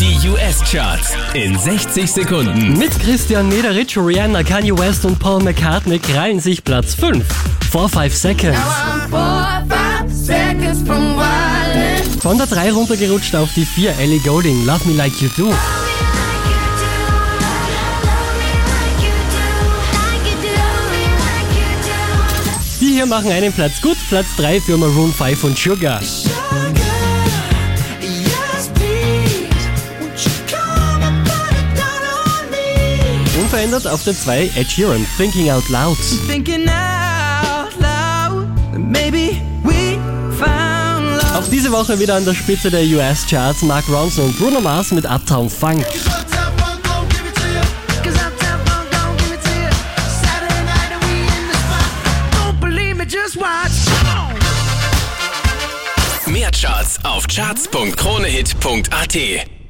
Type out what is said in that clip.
Die US-Charts in 60 Sekunden. Mit Christian Mederich, Rihanna, Kanye West und Paul McCartney krallen sich Platz 5. 4 5 Seconds. Four, five seconds. Von der 3 runtergerutscht auf die 4 Ellie Golding, Love Me Like You Do. Die hier machen einen Platz gut, Platz 3 für Maroon 5 und Sugar. Unverändert auf der 2 Ed Sheeran, Thinking Out Loud. Thinking out loud, maybe we found love. Auch diese Woche wieder an der Spitze der US-Charts Mark Ronson und Bruno Mars mit Uptown Funk. Mehr Charts auf charts.kronehit.at